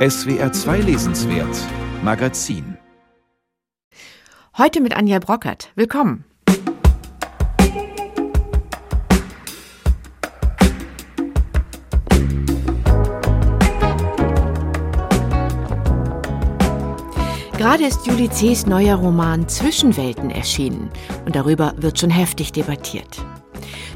SWR 2 Lesenswert Magazin Heute mit Anja Brockert. Willkommen. Gerade ist Julie C.'s neuer Roman Zwischenwelten erschienen und darüber wird schon heftig debattiert.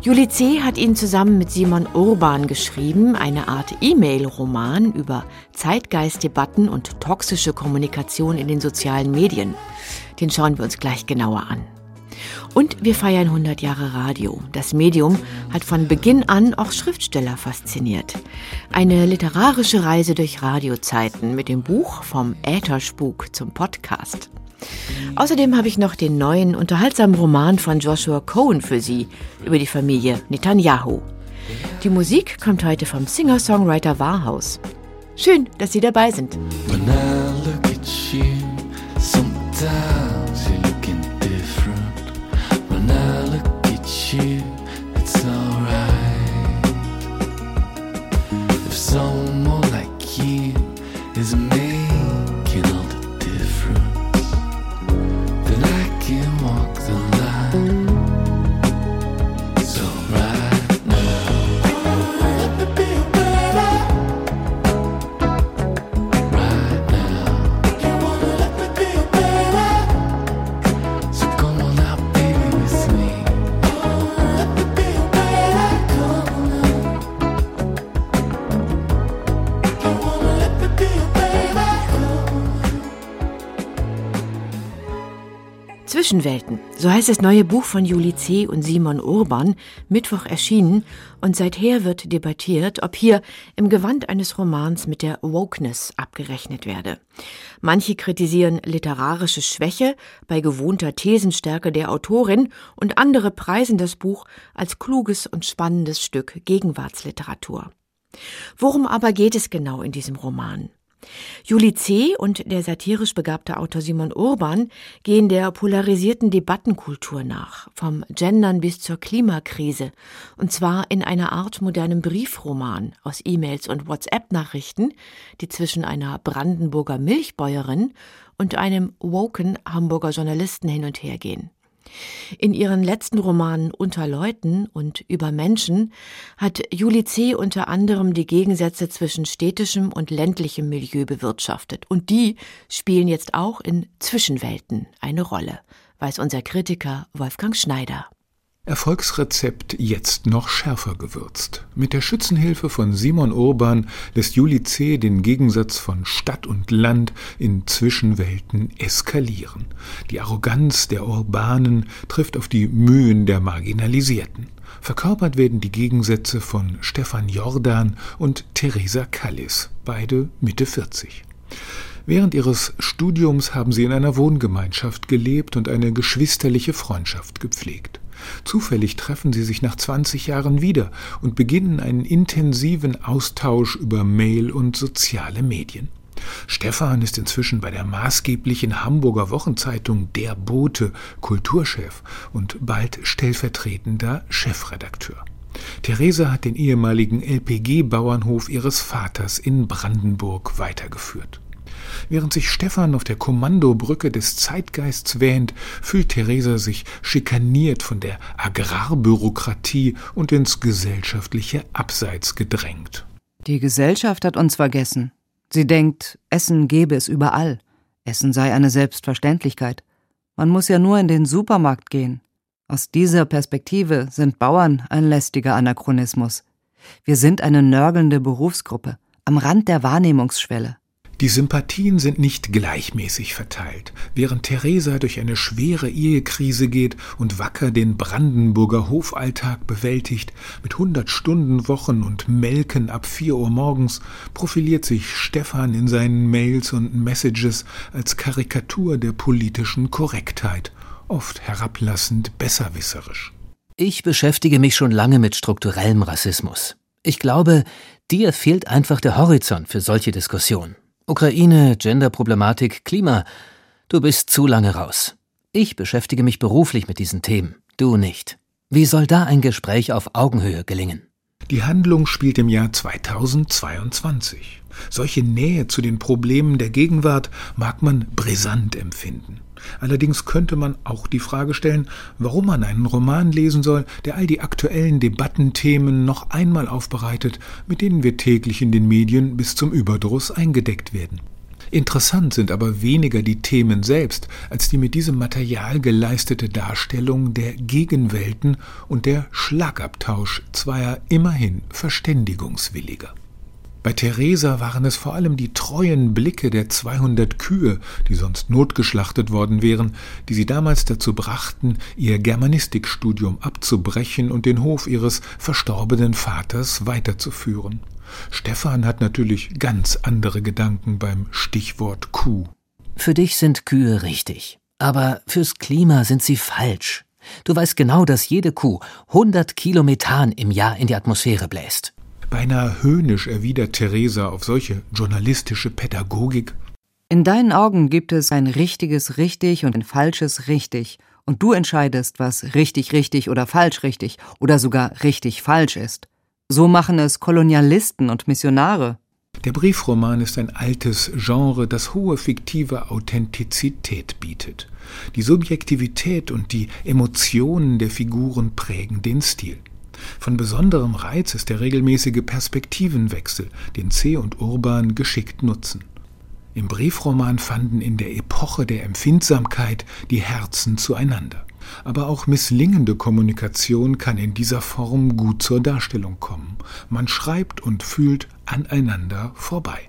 Julie C. hat ihn zusammen mit Simon Urban geschrieben, eine Art E-Mail-Roman über Zeitgeistdebatten und toxische Kommunikation in den sozialen Medien. Den schauen wir uns gleich genauer an. Und wir feiern 100 Jahre Radio. Das Medium hat von Beginn an auch Schriftsteller fasziniert. Eine literarische Reise durch Radiozeiten mit dem Buch vom Ätherspuk zum Podcast. Außerdem habe ich noch den neuen, unterhaltsamen Roman von Joshua Cohen für Sie über die Familie Netanyahu. Die Musik kommt heute vom Singer-Songwriter Warhaus. Schön, dass Sie dabei sind. Zwischenwelten, so heißt das neue Buch von Julie C. und Simon Urban, Mittwoch erschienen, und seither wird debattiert, ob hier im Gewand eines Romans mit der Wokeness abgerechnet werde. Manche kritisieren literarische Schwäche bei gewohnter Thesenstärke der Autorin und andere preisen das Buch als kluges und spannendes Stück Gegenwartsliteratur. Worum aber geht es genau in diesem Roman? Julie C. und der satirisch begabte Autor Simon Urban gehen der polarisierten Debattenkultur nach, vom Gendern bis zur Klimakrise, und zwar in einer Art modernem Briefroman aus E-Mails und WhatsApp-Nachrichten, die zwischen einer Brandenburger Milchbäuerin und einem woken Hamburger Journalisten hin und her gehen. In ihren letzten Romanen Unter Leuten und Über Menschen hat Julie C. unter anderem die Gegensätze zwischen städtischem und ländlichem Milieu bewirtschaftet. Und die spielen jetzt auch in Zwischenwelten eine Rolle, weiß unser Kritiker Wolfgang Schneider. Erfolgsrezept jetzt noch schärfer gewürzt. Mit der Schützenhilfe von Simon Urban lässt Juli C. den Gegensatz von Stadt und Land in Zwischenwelten eskalieren. Die Arroganz der Urbanen trifft auf die Mühen der Marginalisierten. Verkörpert werden die Gegensätze von Stefan Jordan und Theresa Kallis, beide Mitte 40. Während ihres Studiums haben sie in einer Wohngemeinschaft gelebt und eine geschwisterliche Freundschaft gepflegt. Zufällig treffen sie sich nach 20 Jahren wieder und beginnen einen intensiven Austausch über Mail und soziale Medien. Stefan ist inzwischen bei der maßgeblichen Hamburger Wochenzeitung Der Bote Kulturchef und bald stellvertretender Chefredakteur. Theresa hat den ehemaligen LPG-Bauernhof ihres Vaters in Brandenburg weitergeführt. Während sich Stefan auf der Kommandobrücke des Zeitgeists wähnt, fühlt Theresa sich schikaniert von der Agrarbürokratie und ins gesellschaftliche Abseits gedrängt. Die Gesellschaft hat uns vergessen. Sie denkt, Essen gebe es überall. Essen sei eine Selbstverständlichkeit. Man muss ja nur in den Supermarkt gehen. Aus dieser Perspektive sind Bauern ein lästiger Anachronismus. Wir sind eine nörgelnde Berufsgruppe, am Rand der Wahrnehmungsschwelle. Die Sympathien sind nicht gleichmäßig verteilt. Während Theresa durch eine schwere Ehekrise geht und wacker den Brandenburger Hofalltag bewältigt, mit hundert Stunden Wochen und Melken ab vier Uhr morgens, profiliert sich Stefan in seinen Mails und Messages als Karikatur der politischen Korrektheit, oft herablassend besserwisserisch. Ich beschäftige mich schon lange mit strukturellem Rassismus. Ich glaube, dir fehlt einfach der Horizont für solche Diskussionen. Ukraine, Genderproblematik, Klima. Du bist zu lange raus. Ich beschäftige mich beruflich mit diesen Themen, du nicht. Wie soll da ein Gespräch auf Augenhöhe gelingen? Die Handlung spielt im Jahr 2022. Solche Nähe zu den Problemen der Gegenwart mag man brisant empfinden. Allerdings könnte man auch die Frage stellen, warum man einen Roman lesen soll, der all die aktuellen Debattenthemen noch einmal aufbereitet, mit denen wir täglich in den Medien bis zum Überdruss eingedeckt werden. Interessant sind aber weniger die Themen selbst, als die mit diesem Material geleistete Darstellung der Gegenwelten und der Schlagabtausch zweier immerhin Verständigungswilliger. Bei Theresa waren es vor allem die treuen Blicke der 200 Kühe, die sonst notgeschlachtet worden wären, die sie damals dazu brachten, ihr Germanistikstudium abzubrechen und den Hof ihres verstorbenen Vaters weiterzuführen. Stefan hat natürlich ganz andere Gedanken beim Stichwort Kuh. Für dich sind Kühe richtig, aber fürs Klima sind sie falsch. Du weißt genau, dass jede Kuh 100 Kilo im Jahr in die Atmosphäre bläst. Beinahe höhnisch erwidert Theresa auf solche journalistische Pädagogik. In deinen Augen gibt es ein richtiges richtig und ein falsches richtig. Und du entscheidest, was richtig richtig oder falsch richtig oder sogar richtig falsch ist. So machen es Kolonialisten und Missionare. Der Briefroman ist ein altes Genre, das hohe fiktive Authentizität bietet. Die Subjektivität und die Emotionen der Figuren prägen den Stil. Von besonderem Reiz ist der regelmäßige Perspektivenwechsel, den C. und Urban geschickt nutzen. Im Briefroman fanden in der Epoche der Empfindsamkeit die Herzen zueinander. Aber auch misslingende Kommunikation kann in dieser Form gut zur Darstellung kommen. Man schreibt und fühlt aneinander vorbei.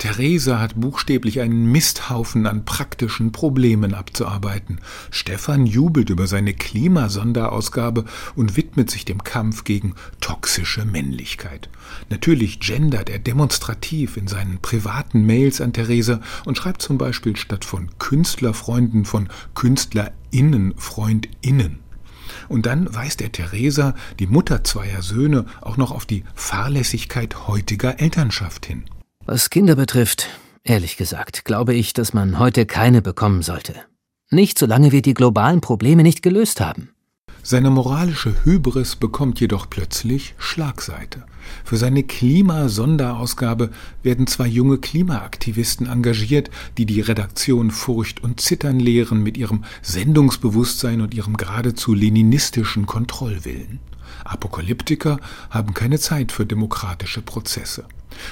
Theresa hat buchstäblich einen Misthaufen an praktischen Problemen abzuarbeiten. Stefan jubelt über seine Klimasonderausgabe und widmet sich dem Kampf gegen toxische Männlichkeit. Natürlich gendert er demonstrativ in seinen privaten Mails an Theresa und schreibt zum Beispiel statt von Künstlerfreunden von KünstlerInnenfreundinnen. Und dann weist er Theresa, die Mutter zweier Söhne, auch noch auf die Fahrlässigkeit heutiger Elternschaft hin. Was Kinder betrifft, ehrlich gesagt, glaube ich, dass man heute keine bekommen sollte. Nicht solange wir die globalen Probleme nicht gelöst haben. Seine moralische Hybris bekommt jedoch plötzlich Schlagseite. Für seine Klimasonderausgabe werden zwei junge Klimaaktivisten engagiert, die die Redaktion Furcht und Zittern lehren mit ihrem Sendungsbewusstsein und ihrem geradezu leninistischen Kontrollwillen. Apokalyptiker haben keine Zeit für demokratische Prozesse.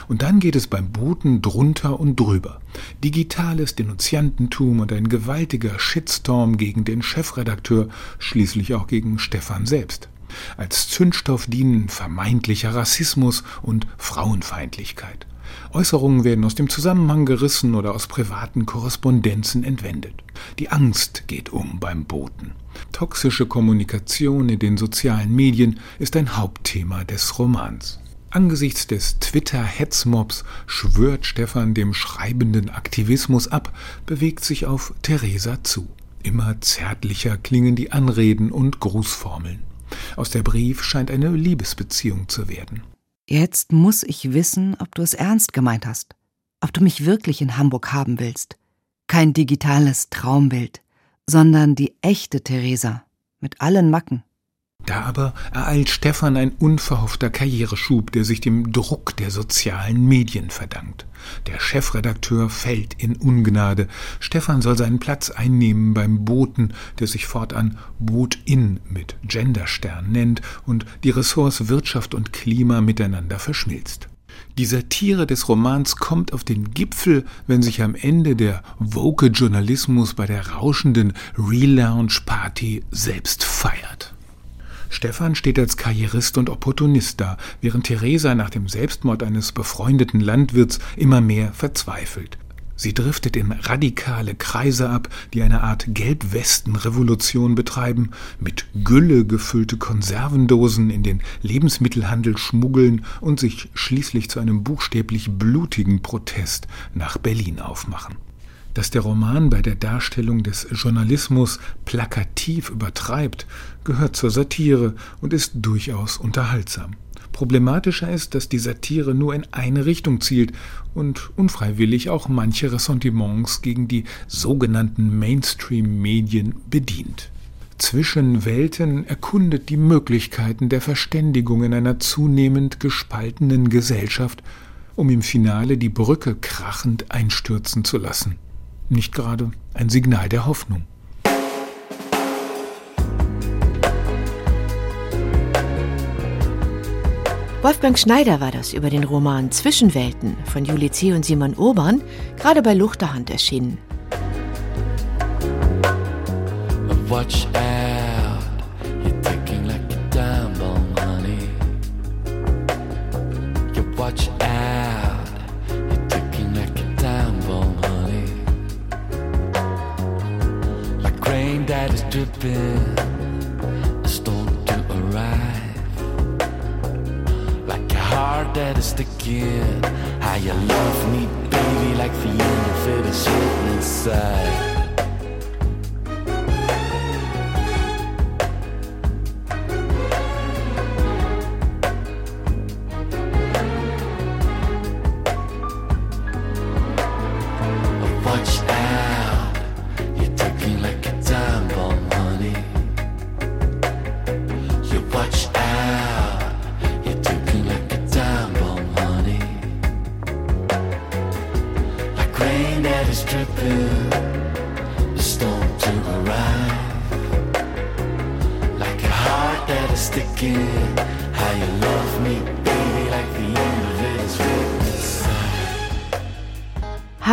Und dann geht es beim Boten drunter und drüber. Digitales Denunziantentum und ein gewaltiger Shitstorm gegen den Chefredakteur, schließlich auch gegen Stefan selbst. Als Zündstoff dienen vermeintlicher Rassismus und Frauenfeindlichkeit. Äußerungen werden aus dem Zusammenhang gerissen oder aus privaten Korrespondenzen entwendet. Die Angst geht um beim Boten. Toxische Kommunikation in den sozialen Medien ist ein Hauptthema des Romans. Angesichts des Twitter-Hetzmobs schwört Stefan dem schreibenden Aktivismus ab, bewegt sich auf Theresa zu. Immer zärtlicher klingen die Anreden und Grußformeln. Aus der Brief scheint eine Liebesbeziehung zu werden. Jetzt muss ich wissen, ob du es ernst gemeint hast. Ob du mich wirklich in Hamburg haben willst. Kein digitales Traumbild, sondern die echte Theresa. Mit allen Macken. Da aber ereilt Stefan ein unverhoffter Karriereschub, der sich dem Druck der sozialen Medien verdankt. Der Chefredakteur fällt in Ungnade. Stefan soll seinen Platz einnehmen beim Boten, der sich fortan Botin mit Genderstern nennt und die Ressorts Wirtschaft und Klima miteinander verschmilzt. Die Satire des Romans kommt auf den Gipfel, wenn sich am Ende der woke Journalismus bei der rauschenden Relaunch-Party selbst feiert. Stefan steht als Karrierist und Opportunist da, während Theresa nach dem Selbstmord eines befreundeten Landwirts immer mehr verzweifelt. Sie driftet in radikale Kreise ab, die eine Art Gelbwesten-Revolution betreiben, mit Gülle gefüllte Konservendosen in den Lebensmittelhandel schmuggeln und sich schließlich zu einem buchstäblich blutigen Protest nach Berlin aufmachen dass der Roman bei der Darstellung des Journalismus plakativ übertreibt, gehört zur Satire und ist durchaus unterhaltsam. Problematischer ist, dass die Satire nur in eine Richtung zielt und unfreiwillig auch manche Ressentiments gegen die sogenannten Mainstream-Medien bedient. zwischen Welten erkundet die Möglichkeiten der Verständigung in einer zunehmend gespaltenen Gesellschaft, um im Finale die Brücke krachend einstürzen zu lassen. Nicht gerade ein Signal der Hoffnung. Wolfgang Schneider war das über den Roman Zwischenwelten von Juli C. und Simon Urban, gerade bei Luchterhand erschienen. Watch is dripping, a storm to arrive. Like a heart that is sticking, how you love me, baby, like the end of it is written inside.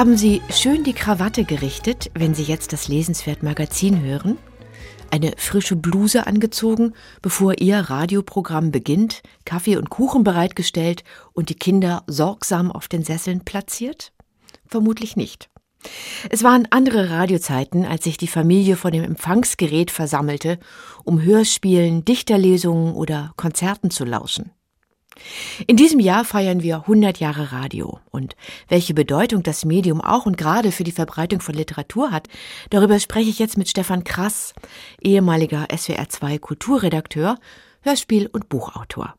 Haben Sie schön die Krawatte gerichtet, wenn Sie jetzt das Lesenswert Magazin hören? Eine frische Bluse angezogen, bevor Ihr Radioprogramm beginnt, Kaffee und Kuchen bereitgestellt und die Kinder sorgsam auf den Sesseln platziert? Vermutlich nicht. Es waren andere Radiozeiten, als sich die Familie vor dem Empfangsgerät versammelte, um Hörspielen, Dichterlesungen oder Konzerten zu lauschen. In diesem Jahr feiern wir 100 Jahre Radio und welche Bedeutung das Medium auch und gerade für die Verbreitung von Literatur hat, darüber spreche ich jetzt mit Stefan Krass, ehemaliger SWR2 Kulturredakteur, Hörspiel- und Buchautor.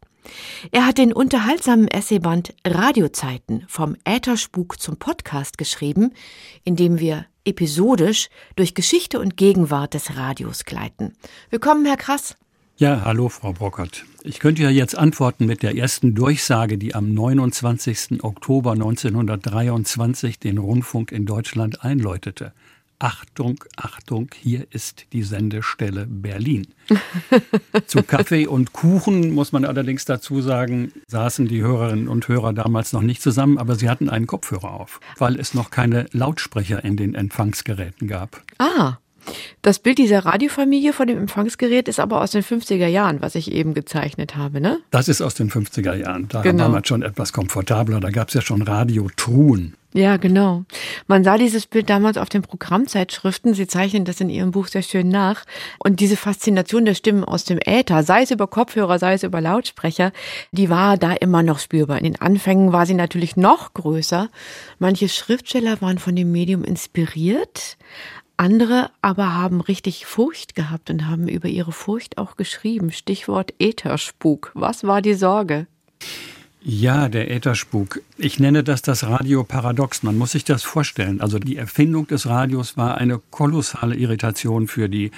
Er hat den unterhaltsamen Essayband Radiozeiten vom Ätherspuk zum Podcast geschrieben, in dem wir episodisch durch Geschichte und Gegenwart des Radios gleiten. Willkommen, Herr Krass. Ja, hallo, Frau Brockert. Ich könnte ja jetzt antworten mit der ersten Durchsage, die am 29. Oktober 1923 den Rundfunk in Deutschland einläutete. Achtung, Achtung, hier ist die Sendestelle Berlin. Zu Kaffee und Kuchen muss man allerdings dazu sagen, saßen die Hörerinnen und Hörer damals noch nicht zusammen, aber sie hatten einen Kopfhörer auf, weil es noch keine Lautsprecher in den Empfangsgeräten gab. Ah. Das Bild dieser Radiofamilie vor dem Empfangsgerät ist aber aus den 50er Jahren, was ich eben gezeichnet habe, ne? Das ist aus den 50er Jahren. Da genau. war man schon etwas komfortabler. Da gab es ja schon Radiotruhen. Ja, genau. Man sah dieses Bild damals auf den Programmzeitschriften. Sie zeichnen das in Ihrem Buch sehr schön nach. Und diese Faszination der Stimmen aus dem Äther, sei es über Kopfhörer, sei es über Lautsprecher, die war da immer noch spürbar. In den Anfängen war sie natürlich noch größer. Manche Schriftsteller waren von dem Medium inspiriert. Andere aber haben richtig Furcht gehabt und haben über ihre Furcht auch geschrieben. Stichwort Ätherspuk. Was war die Sorge? Ja, der Ätherspuk. Ich nenne das das Radioparadox. Man muss sich das vorstellen. Also die Erfindung des Radios war eine kolossale Irritation für die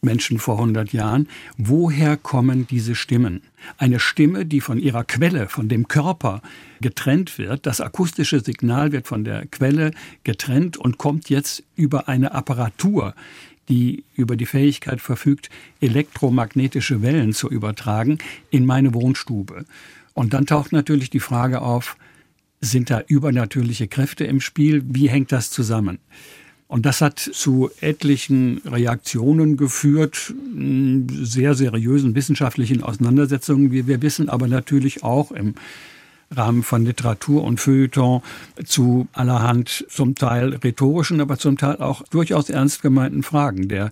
Menschen vor 100 Jahren. Woher kommen diese Stimmen? Eine Stimme, die von ihrer Quelle, von dem Körper getrennt wird. Das akustische Signal wird von der Quelle getrennt und kommt jetzt über eine Apparatur, die über die Fähigkeit verfügt, elektromagnetische Wellen zu übertragen, in meine Wohnstube. Und dann taucht natürlich die Frage auf, sind da übernatürliche Kräfte im Spiel? Wie hängt das zusammen? Und das hat zu etlichen Reaktionen geführt, sehr seriösen wissenschaftlichen Auseinandersetzungen, wie wir wissen, aber natürlich auch im Rahmen von Literatur und Feuilleton zu allerhand zum Teil rhetorischen, aber zum Teil auch durchaus ernst gemeinten Fragen. Der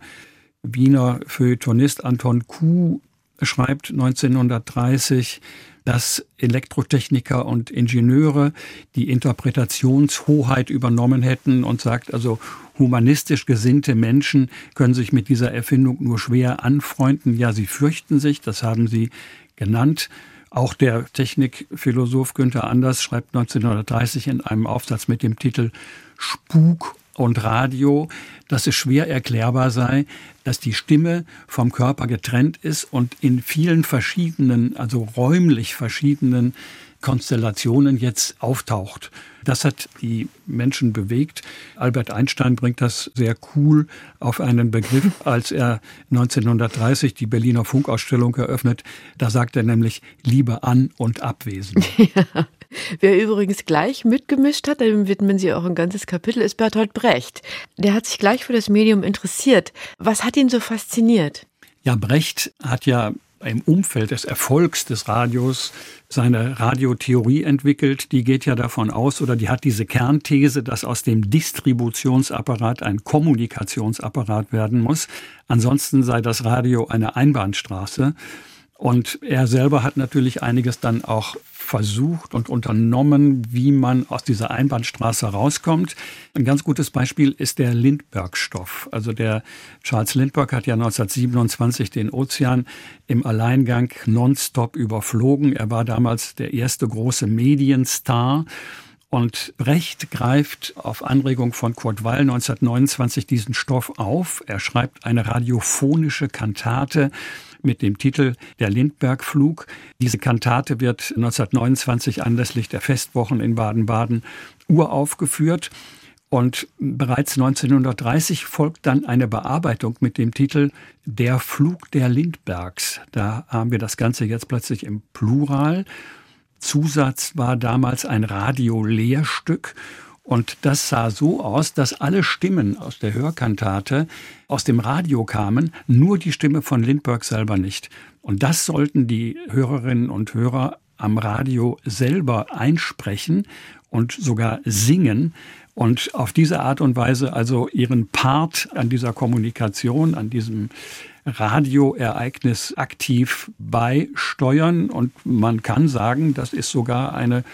Wiener Feuilletonist Anton Kuh schreibt 1930, dass Elektrotechniker und Ingenieure die Interpretationshoheit übernommen hätten und sagt also, humanistisch gesinnte Menschen können sich mit dieser Erfindung nur schwer anfreunden. Ja, sie fürchten sich, das haben sie genannt. Auch der Technikphilosoph Günther Anders schreibt 1930 in einem Aufsatz mit dem Titel Spuk und Radio, dass es schwer erklärbar sei, dass die Stimme vom Körper getrennt ist und in vielen verschiedenen, also räumlich verschiedenen Konstellationen jetzt auftaucht. Das hat die Menschen bewegt. Albert Einstein bringt das sehr cool auf einen Begriff, als er 1930 die Berliner Funkausstellung eröffnet. Da sagt er nämlich Liebe an und abwesend. Ja. Wer übrigens gleich mitgemischt hat, dem widmen Sie auch ein ganzes Kapitel, ist Bertolt Brecht. Der hat sich gleich für das Medium interessiert. Was hat ihn so fasziniert? Ja, Brecht hat ja im Umfeld des Erfolgs des Radios seine Radiotheorie entwickelt. Die geht ja davon aus oder die hat diese Kernthese, dass aus dem Distributionsapparat ein Kommunikationsapparat werden muss. Ansonsten sei das Radio eine Einbahnstraße. Und er selber hat natürlich einiges dann auch versucht und unternommen, wie man aus dieser Einbahnstraße rauskommt. Ein ganz gutes Beispiel ist der Lindbergh-Stoff. Also der Charles Lindbergh hat ja 1927 den Ozean im Alleingang nonstop überflogen. Er war damals der erste große Medienstar. Und Brecht greift auf Anregung von Kurt Weil 1929 diesen Stoff auf. Er schreibt eine radiophonische Kantate mit dem Titel Der Lindbergh-Flug. Diese Kantate wird 1929 anlässlich der Festwochen in Baden-Baden uraufgeführt. Und bereits 1930 folgt dann eine Bearbeitung mit dem Titel Der Flug der Lindbergs. Da haben wir das Ganze jetzt plötzlich im Plural. Zusatz war damals ein Radiolehrstück und das sah so aus, dass alle Stimmen aus der Hörkantate aus dem Radio kamen, nur die Stimme von Lindbergh selber nicht. Und das sollten die Hörerinnen und Hörer am Radio selber einsprechen und sogar singen und auf diese Art und Weise also ihren Part an dieser Kommunikation, an diesem Radioereignis aktiv beisteuern. Und man kann sagen, das ist sogar eine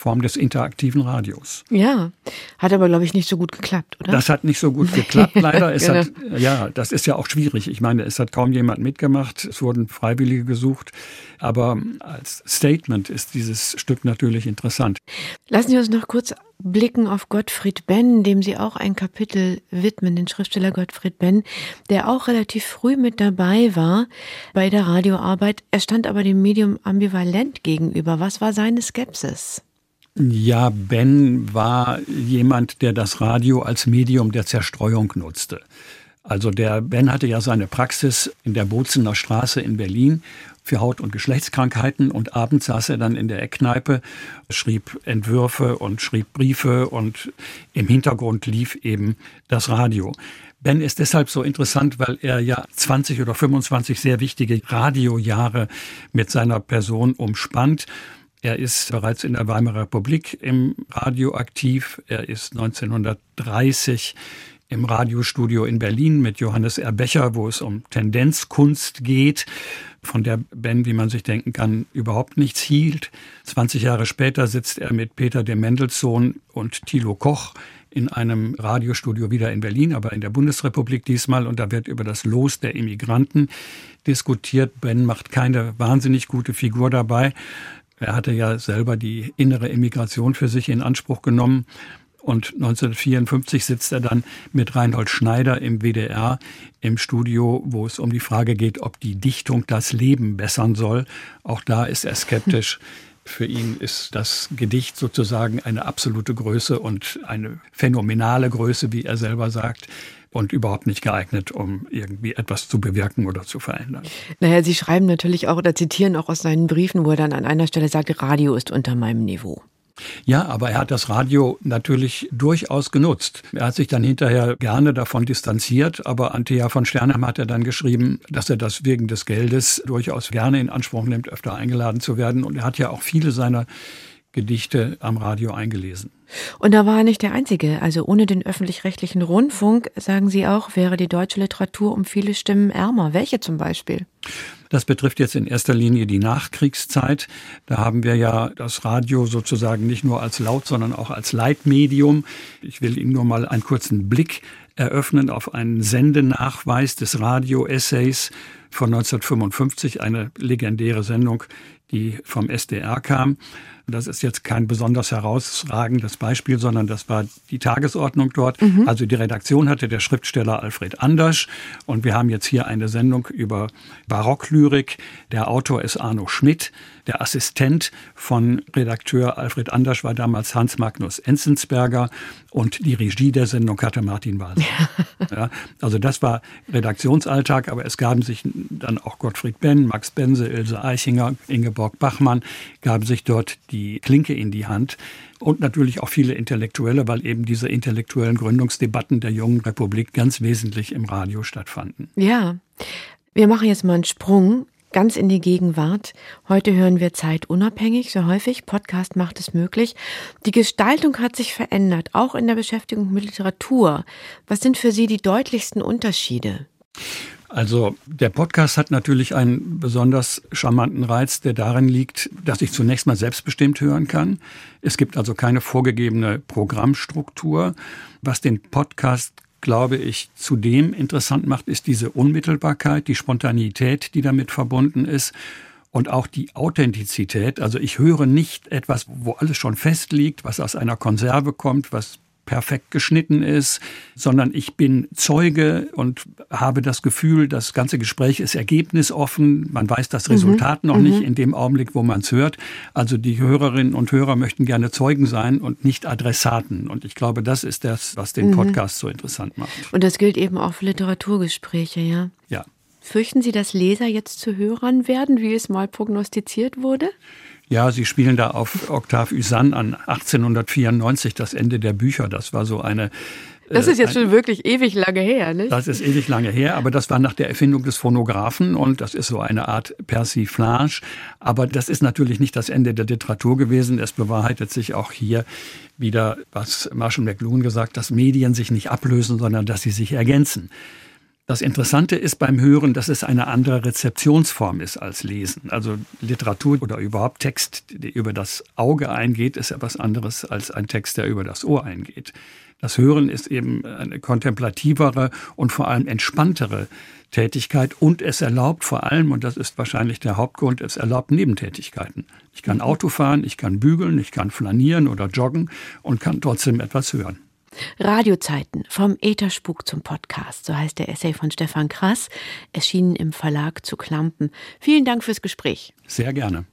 Form des interaktiven Radios. Ja, hat aber, glaube ich, nicht so gut geklappt, oder? Das hat nicht so gut geklappt, leider. Es genau. hat, ja, das ist ja auch schwierig. Ich meine, es hat kaum jemand mitgemacht. Es wurden Freiwillige gesucht. Aber als Statement ist dieses Stück natürlich interessant. Lassen Sie uns noch kurz blicken auf Gottfried Benn, dem Sie auch ein Kapitel widmen, den Schriftsteller Gottfried Benn, der auch relativ früh mit dabei war bei der Radioarbeit. Er stand aber dem Medium ambivalent gegenüber. Was war seine Skepsis? Ja, Ben war jemand, der das Radio als Medium der Zerstreuung nutzte. Also der Ben hatte ja seine Praxis in der Bozener Straße in Berlin für Haut- und Geschlechtskrankheiten und abends saß er dann in der Eckkneipe, schrieb Entwürfe und schrieb Briefe und im Hintergrund lief eben das Radio. Ben ist deshalb so interessant, weil er ja 20 oder 25 sehr wichtige Radiojahre mit seiner Person umspannt. Er ist bereits in der Weimarer Republik im Radio aktiv. Er ist 1930 im Radiostudio in Berlin mit Johannes R. Becher, wo es um Tendenzkunst geht, von der Ben, wie man sich denken kann, überhaupt nichts hielt. 20 Jahre später sitzt er mit Peter de Mendelssohn und Thilo Koch in einem Radiostudio wieder in Berlin, aber in der Bundesrepublik diesmal. Und da wird über das Los der Immigranten diskutiert. Ben macht keine wahnsinnig gute Figur dabei. Er hatte ja selber die innere Immigration für sich in Anspruch genommen. Und 1954 sitzt er dann mit Reinhold Schneider im WDR im Studio, wo es um die Frage geht, ob die Dichtung das Leben bessern soll. Auch da ist er skeptisch. Für ihn ist das Gedicht sozusagen eine absolute Größe und eine phänomenale Größe, wie er selber sagt und überhaupt nicht geeignet, um irgendwie etwas zu bewirken oder zu verändern. Naja, Sie schreiben natürlich auch oder zitieren auch aus seinen Briefen, wo er dann an einer Stelle sagt, Radio ist unter meinem Niveau. Ja, aber er hat das Radio natürlich durchaus genutzt. Er hat sich dann hinterher gerne davon distanziert, aber Antea von Sternheim hat er dann geschrieben, dass er das wegen des Geldes durchaus gerne in Anspruch nimmt, öfter eingeladen zu werden. Und er hat ja auch viele seiner Gedichte am Radio eingelesen. Und da war er nicht der Einzige. Also ohne den öffentlich-rechtlichen Rundfunk, sagen Sie auch, wäre die deutsche Literatur um viele Stimmen ärmer. Welche zum Beispiel? Das betrifft jetzt in erster Linie die Nachkriegszeit. Da haben wir ja das Radio sozusagen nicht nur als Laut, sondern auch als Leitmedium. Ich will Ihnen nur mal einen kurzen Blick eröffnen auf einen Sendenachweis des Radio-Essays von 1955, eine legendäre Sendung, die vom SDR kam. Das ist jetzt kein besonders herausragendes Beispiel, sondern das war die Tagesordnung dort. Mhm. Also die Redaktion hatte der Schriftsteller Alfred Anders und wir haben jetzt hier eine Sendung über Barocklyrik. Der Autor ist Arno Schmidt. Der Assistent von Redakteur Alfred Anders war damals Hans Magnus Enzensberger und die Regie der Sendung hatte Martin Walser. ja, also das war Redaktionsalltag, aber es gaben sich dann auch Gottfried Benn, Max Bense, Ilse Eichinger, Ingeborg Bachmann, gaben sich dort die Klinke in die Hand und natürlich auch viele Intellektuelle, weil eben diese intellektuellen Gründungsdebatten der jungen Republik ganz wesentlich im Radio stattfanden. Ja. Wir machen jetzt mal einen Sprung ganz in die Gegenwart. Heute hören wir Zeit unabhängig, so häufig. Podcast macht es möglich. Die Gestaltung hat sich verändert, auch in der Beschäftigung mit Literatur. Was sind für Sie die deutlichsten Unterschiede? Also der Podcast hat natürlich einen besonders charmanten Reiz, der darin liegt, dass ich zunächst mal selbstbestimmt hören kann. Es gibt also keine vorgegebene Programmstruktur. Was den Podcast glaube ich, zudem interessant macht, ist diese Unmittelbarkeit, die Spontanität, die damit verbunden ist und auch die Authentizität. Also ich höre nicht etwas, wo alles schon festliegt, was aus einer Konserve kommt, was perfekt geschnitten ist, sondern ich bin Zeuge und habe das Gefühl, das ganze Gespräch ist ergebnisoffen. Man weiß das mhm. Resultat mhm. noch mhm. nicht in dem Augenblick, wo man es hört. Also die Hörerinnen und Hörer möchten gerne Zeugen sein und nicht Adressaten. Und ich glaube, das ist das, was den mhm. Podcast so interessant macht. Und das gilt eben auch für Literaturgespräche, ja? Ja. Fürchten Sie, dass Leser jetzt zu Hörern werden, wie es mal prognostiziert wurde? Ja, Sie spielen da auf Octave Usan an 1894, das Ende der Bücher. Das war so eine das ist jetzt äh, schon wirklich ewig lange her, nicht? Das ist ewig lange her, aber das war nach der Erfindung des Phonographen und das ist so eine Art Persiflage. Aber das ist natürlich nicht das Ende der Literatur gewesen. Es bewahrheitet sich auch hier wieder, was Marshall McLuhan gesagt, dass Medien sich nicht ablösen, sondern dass sie sich ergänzen. Das Interessante ist beim Hören, dass es eine andere Rezeptionsform ist als Lesen. Also Literatur oder überhaupt Text, der über das Auge eingeht, ist etwas anderes als ein Text, der über das Ohr eingeht. Das Hören ist eben eine kontemplativere und vor allem entspanntere Tätigkeit und es erlaubt vor allem, und das ist wahrscheinlich der Hauptgrund, es erlaubt Nebentätigkeiten. Ich kann Auto fahren, ich kann bügeln, ich kann flanieren oder joggen und kann trotzdem etwas hören. Radiozeiten vom Ätherspuk zum Podcast, so heißt der Essay von Stefan Krass, erschienen im Verlag zu Klampen. Vielen Dank fürs Gespräch. Sehr gerne.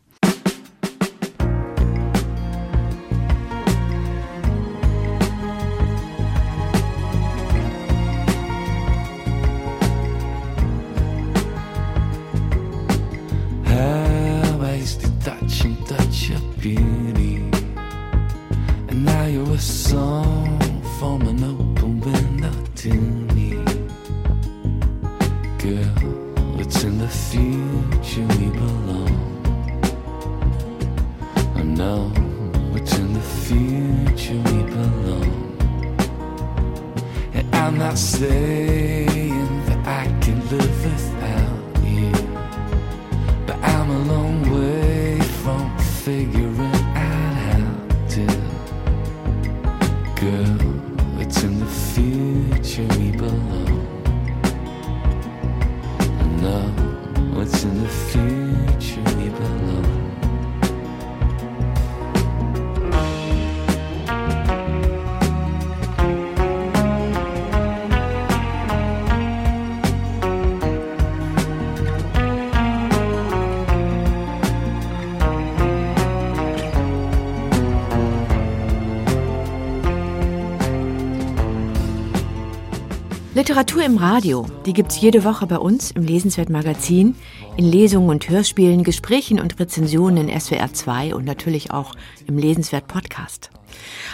Literatur im Radio, die gibt's jede Woche bei uns im Lesenswert Magazin, in Lesungen und Hörspielen, Gesprächen und Rezensionen in SWR 2 und natürlich auch im Lesenswert Podcast.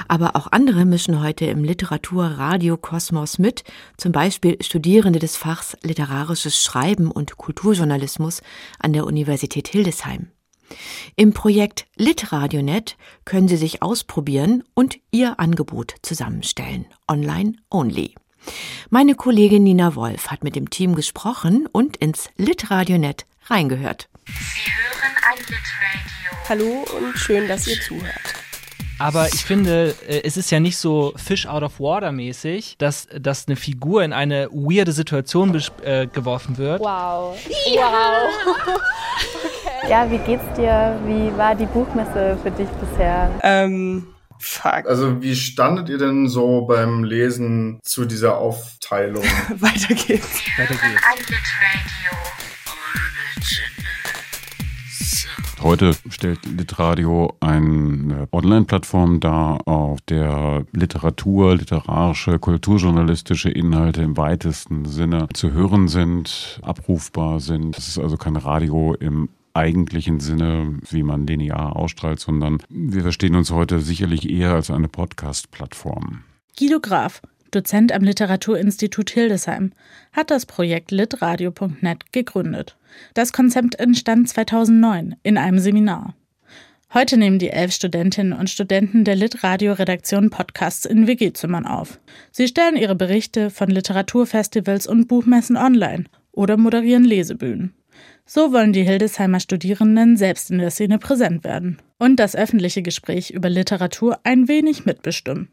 Aber auch andere mischen heute im Literatur-Radio-Kosmos mit, zum Beispiel Studierende des Fachs Literarisches Schreiben und Kulturjournalismus an der Universität Hildesheim. Im Projekt LitRadioNet können Sie sich ausprobieren und Ihr Angebot zusammenstellen, online only. Meine Kollegin Nina Wolf hat mit dem Team gesprochen und ins Litradionet reingehört. Sie hören ein Litradio. Hallo und schön, dass ihr zuhört. Aber ich finde, äh, es ist ja nicht so Fish out of water mäßig, dass, dass eine Figur in eine weirde Situation äh, geworfen wird. Wow. Ja. Wow. okay. Ja, wie geht's dir? Wie war die Buchmesse für dich bisher? Ähm, fuck. Also wie standet ihr denn so beim Lesen zu dieser Aufteilung? Weiter geht's. Weiter geht's. Heute stellt Litradio eine Online-Plattform dar, auf der Literatur, literarische, kulturjournalistische Inhalte im weitesten Sinne zu hören sind, abrufbar sind. Es ist also kein Radio im eigentlichen Sinne, wie man linear ausstrahlt, sondern wir verstehen uns heute sicherlich eher als eine Podcast-Plattform. Guido Graf, Dozent am Literaturinstitut Hildesheim, hat das Projekt litradio.net gegründet. Das Konzept entstand 2009 in einem Seminar. Heute nehmen die elf Studentinnen und Studenten der Litradio-Redaktion Podcasts in WG-Zimmern auf. Sie stellen ihre Berichte von Literaturfestivals und Buchmessen online oder moderieren Lesebühnen. So wollen die Hildesheimer Studierenden selbst in der Szene präsent werden und das öffentliche Gespräch über Literatur ein wenig mitbestimmen.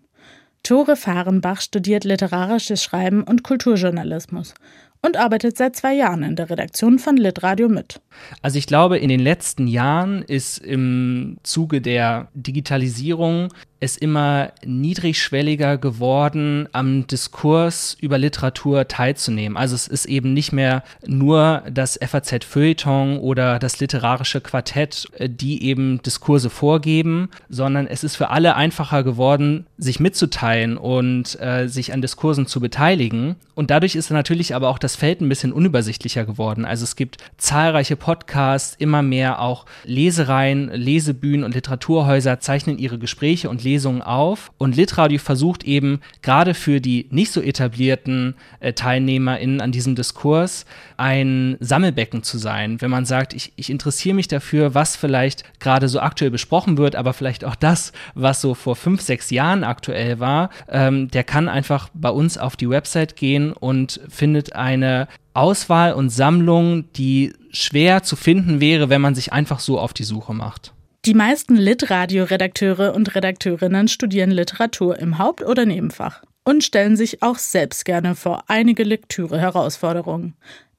Tore Fahrenbach studiert literarisches Schreiben und Kulturjournalismus und arbeitet seit zwei Jahren in der Redaktion von Litradio mit. Also ich glaube, in den letzten Jahren ist im Zuge der Digitalisierung es immer niedrigschwelliger geworden, am Diskurs über Literatur teilzunehmen. Also es ist eben nicht mehr nur das FAZ Feuilleton oder das literarische Quartett, äh, die eben Diskurse vorgeben, sondern es ist für alle einfacher geworden, sich mitzuteilen und äh, sich an Diskursen zu beteiligen. Und dadurch ist natürlich aber auch das Feld ein bisschen unübersichtlicher geworden. Also es gibt zahlreiche Podcasts, immer mehr auch Lesereien, Lesebühnen und Literaturhäuser zeichnen ihre Gespräche und Lesungen auf. Und Litradio versucht eben gerade für die nicht so etablierten äh, TeilnehmerInnen an diesem Diskurs ein Sammelbecken zu sein. Wenn man sagt, ich, ich interessiere mich dafür, was vielleicht gerade so aktuell besprochen wird, aber vielleicht auch das, was so vor fünf, sechs Jahren aktuell war, ähm, der kann einfach bei uns auf die Website gehen und findet eine Auswahl und Sammlung, die schwer zu finden wäre, wenn man sich einfach so auf die Suche macht. Die meisten Lit-Radio-Redakteure und Redakteurinnen studieren Literatur im Haupt- oder Nebenfach und stellen sich auch selbst gerne vor einige Lektüre-Herausforderungen.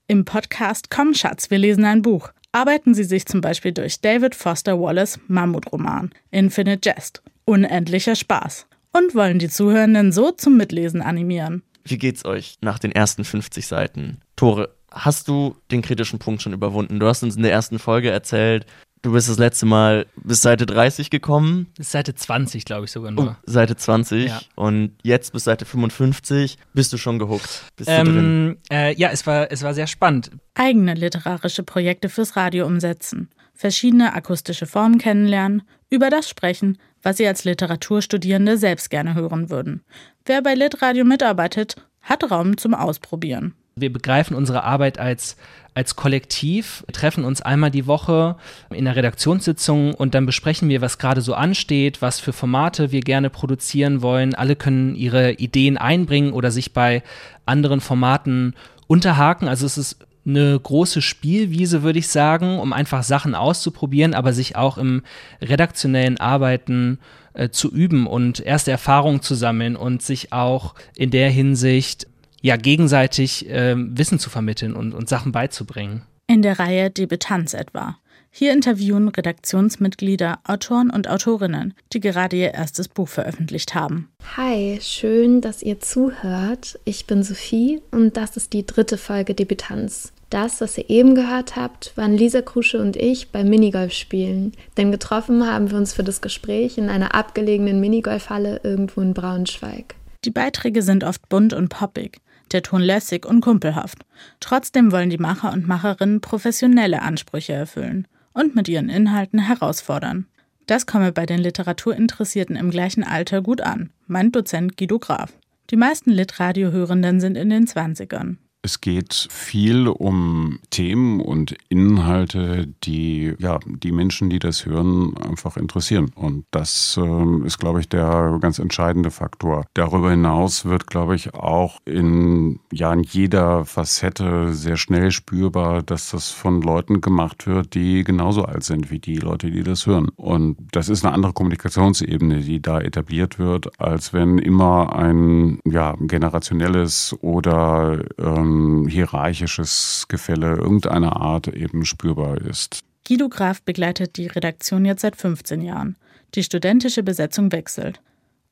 Im Podcast Komm Schatz, wir lesen ein Buch arbeiten sie sich zum Beispiel durch David Foster Wallace Mammutroman Infinite Jest, unendlicher Spaß und wollen die Zuhörenden so zum Mitlesen animieren. Wie geht's euch nach den ersten 50 Seiten? Tore, hast du den kritischen Punkt schon überwunden? Du hast uns in der ersten Folge erzählt, Du bist das letzte Mal bis Seite 30 gekommen. Bis Seite 20, glaube ich sogar nur. Oh, Seite 20. Ja. Und jetzt bis Seite 55 bist du schon gehuckt. Bist ähm, du drin? Äh, ja, es war, es war sehr spannend. Eigene literarische Projekte fürs Radio umsetzen. Verschiedene akustische Formen kennenlernen. Über das sprechen, was Sie als Literaturstudierende selbst gerne hören würden. Wer bei Litradio mitarbeitet, hat Raum zum Ausprobieren. Wir begreifen unsere Arbeit als, als Kollektiv, wir treffen uns einmal die Woche in der Redaktionssitzung und dann besprechen wir, was gerade so ansteht, was für Formate wir gerne produzieren wollen. Alle können ihre Ideen einbringen oder sich bei anderen Formaten unterhaken. Also es ist eine große Spielwiese, würde ich sagen, um einfach Sachen auszuprobieren, aber sich auch im redaktionellen Arbeiten äh, zu üben und erste Erfahrungen zu sammeln und sich auch in der Hinsicht ja gegenseitig äh, Wissen zu vermitteln und, und Sachen beizubringen. In der Reihe Debutanz etwa. Hier interviewen Redaktionsmitglieder, Autoren und Autorinnen, die gerade ihr erstes Buch veröffentlicht haben. Hi, schön, dass ihr zuhört. Ich bin Sophie und das ist die dritte Folge Debutanz. Das, was ihr eben gehört habt, waren Lisa Krusche und ich beim Minigolf spielen. Denn getroffen haben wir uns für das Gespräch in einer abgelegenen Minigolfhalle irgendwo in Braunschweig. Die Beiträge sind oft bunt und poppig der Ton lässig und kumpelhaft. Trotzdem wollen die Macher und Macherinnen professionelle Ansprüche erfüllen und mit ihren Inhalten herausfordern. Das komme bei den Literaturinteressierten im gleichen Alter gut an, meint Dozent Guido Graf. Die meisten Litradiohörenden sind in den 20ern. Es geht viel um Themen und Inhalte, die ja die Menschen, die das hören, einfach interessieren. Und das äh, ist, glaube ich, der ganz entscheidende Faktor. Darüber hinaus wird, glaube ich, auch in ja in jeder Facette sehr schnell spürbar, dass das von Leuten gemacht wird, die genauso alt sind wie die Leute, die das hören. Und das ist eine andere Kommunikationsebene, die da etabliert wird, als wenn immer ein ja generationelles oder ähm, hierarchisches Gefälle irgendeiner Art eben spürbar ist. Guido Graf begleitet die Redaktion jetzt seit 15 Jahren. Die studentische Besetzung wechselt.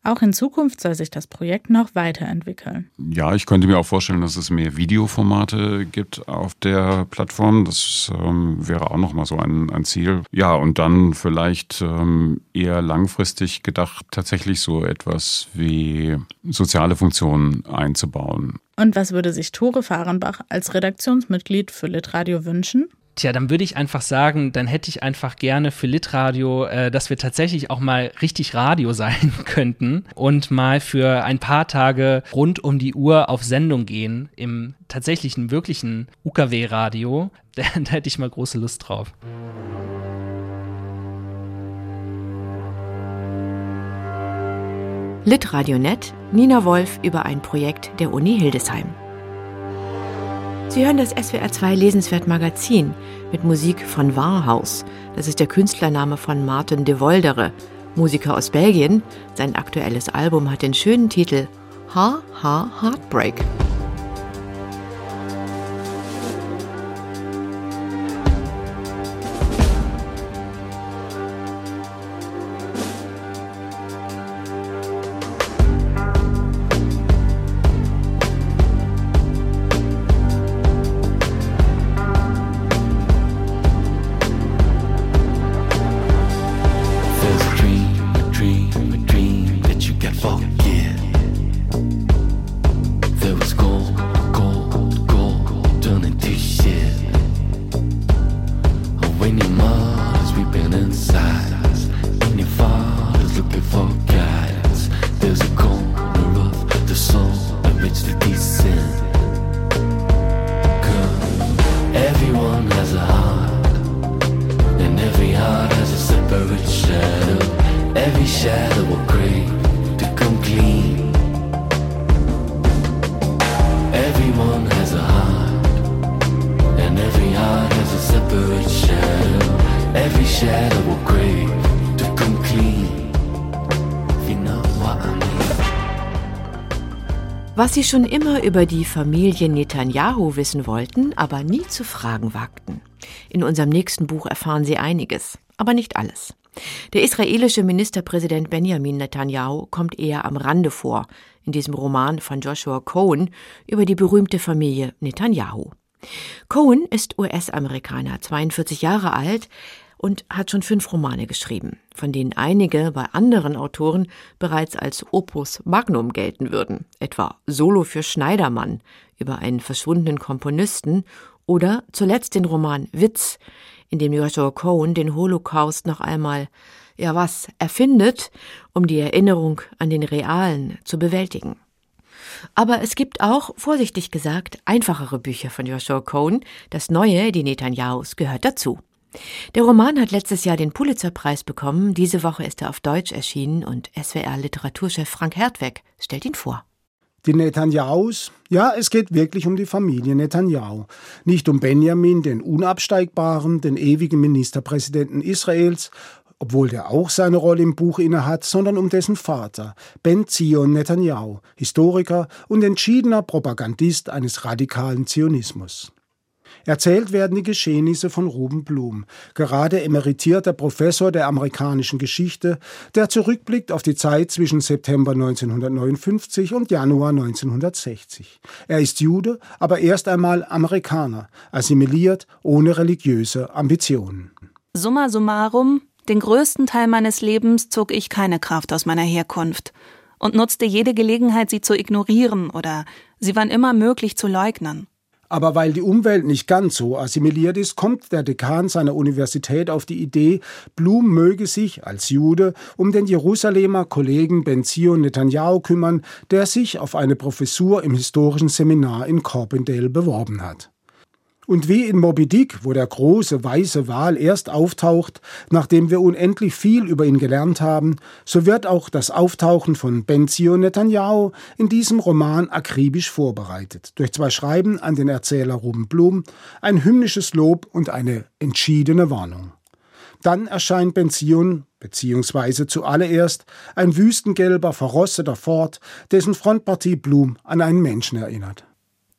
Auch in Zukunft soll sich das Projekt noch weiterentwickeln. Ja, ich könnte mir auch vorstellen, dass es mehr Videoformate gibt auf der Plattform. Das ähm, wäre auch nochmal so ein, ein Ziel. Ja, und dann vielleicht ähm, eher langfristig gedacht, tatsächlich so etwas wie soziale Funktionen einzubauen. Und was würde sich Tore Fahrenbach als Redaktionsmitglied für Litradio wünschen? Tja, dann würde ich einfach sagen, dann hätte ich einfach gerne für Litradio, äh, dass wir tatsächlich auch mal richtig Radio sein könnten und mal für ein paar Tage rund um die Uhr auf Sendung gehen im tatsächlichen, wirklichen UKW-Radio. Da, da hätte ich mal große Lust drauf. Litradionet, Nina Wolf über ein Projekt der Uni Hildesheim. Sie hören das SWR2 Lesenswert Magazin mit Musik von Warhaus. Das ist der Künstlername von Martin de Voldere, Musiker aus Belgien. Sein aktuelles Album hat den schönen Titel Ha Ha Heartbreak. Sie schon immer über die Familie Netanyahu wissen wollten, aber nie zu fragen wagten. In unserem nächsten Buch erfahren Sie einiges, aber nicht alles. Der israelische Ministerpräsident Benjamin Netanyahu kommt eher am Rande vor, in diesem Roman von Joshua Cohen über die berühmte Familie Netanyahu. Cohen ist US-Amerikaner, 42 Jahre alt, und hat schon fünf Romane geschrieben, von denen einige bei anderen Autoren bereits als Opus Magnum gelten würden, etwa Solo für Schneidermann über einen verschwundenen Komponisten oder zuletzt den Roman Witz, in dem Joshua Cohen den Holocaust noch einmal, ja was, erfindet, um die Erinnerung an den Realen zu bewältigen. Aber es gibt auch, vorsichtig gesagt, einfachere Bücher von Joshua Cohen. Das Neue, die Netanyahus, gehört dazu. Der Roman hat letztes Jahr den Pulitzerpreis bekommen. Diese Woche ist er auf Deutsch erschienen und SWR-Literaturchef Frank Hertweg stellt ihn vor. Die Netanyahus? Ja, es geht wirklich um die Familie Netanyahu. Nicht um Benjamin, den Unabsteigbaren, den ewigen Ministerpräsidenten Israels, obwohl der auch seine Rolle im Buch innehat, sondern um dessen Vater, Ben Zion Netanyahu, Historiker und entschiedener Propagandist eines radikalen Zionismus. Erzählt werden die Geschehnisse von Ruben Blum, gerade emeritierter Professor der amerikanischen Geschichte, der zurückblickt auf die Zeit zwischen September 1959 und Januar 1960. Er ist Jude, aber erst einmal Amerikaner, assimiliert, ohne religiöse Ambitionen. Summa summarum, den größten Teil meines Lebens zog ich keine Kraft aus meiner Herkunft und nutzte jede Gelegenheit, sie zu ignorieren oder sie wann immer möglich zu leugnen. Aber weil die Umwelt nicht ganz so assimiliert ist, kommt der Dekan seiner Universität auf die Idee, Blum möge sich als Jude um den Jerusalemer Kollegen Benzion Netanyahu kümmern, der sich auf eine Professur im historischen Seminar in Corbendale beworben hat. Und wie in Moby Dick, wo der große weiße Wal erst auftaucht, nachdem wir unendlich viel über ihn gelernt haben, so wird auch das Auftauchen von Benzio Netanyahu in diesem Roman akribisch vorbereitet, durch zwei Schreiben an den Erzähler Ruben Blum, ein hymnisches Lob und eine entschiedene Warnung. Dann erscheint Benzion, beziehungsweise zuallererst ein wüstengelber, verrosteter Ford, dessen Frontpartie Blum an einen Menschen erinnert.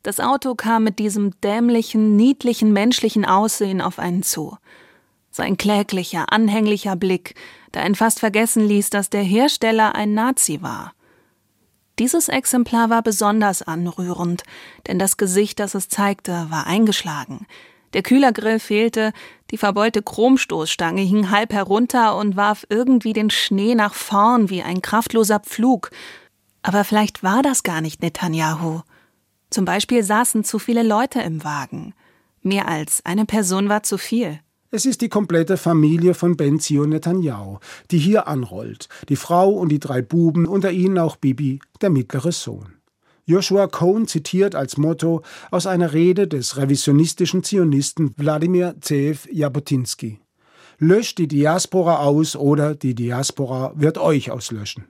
Das Auto kam mit diesem dämlichen, niedlichen, menschlichen Aussehen auf einen zu. Sein kläglicher, anhänglicher Blick, der ihn fast vergessen ließ, dass der Hersteller ein Nazi war. Dieses Exemplar war besonders anrührend, denn das Gesicht, das es zeigte, war eingeschlagen. Der Kühlergrill fehlte, die verbeulte Chromstoßstange hing halb herunter und warf irgendwie den Schnee nach vorn wie ein kraftloser Pflug. Aber vielleicht war das gar nicht Netanyahu. Zum Beispiel saßen zu viele Leute im Wagen. Mehr als eine Person war zu viel. Es ist die komplette Familie von Benzio Netanyahu, die hier anrollt. Die Frau und die drei Buben, unter ihnen auch Bibi, der mittlere Sohn. Joshua Cohn zitiert als Motto aus einer Rede des revisionistischen Zionisten Wladimir Zeev Jabotinsky. Löscht die Diaspora aus oder die Diaspora wird euch auslöschen.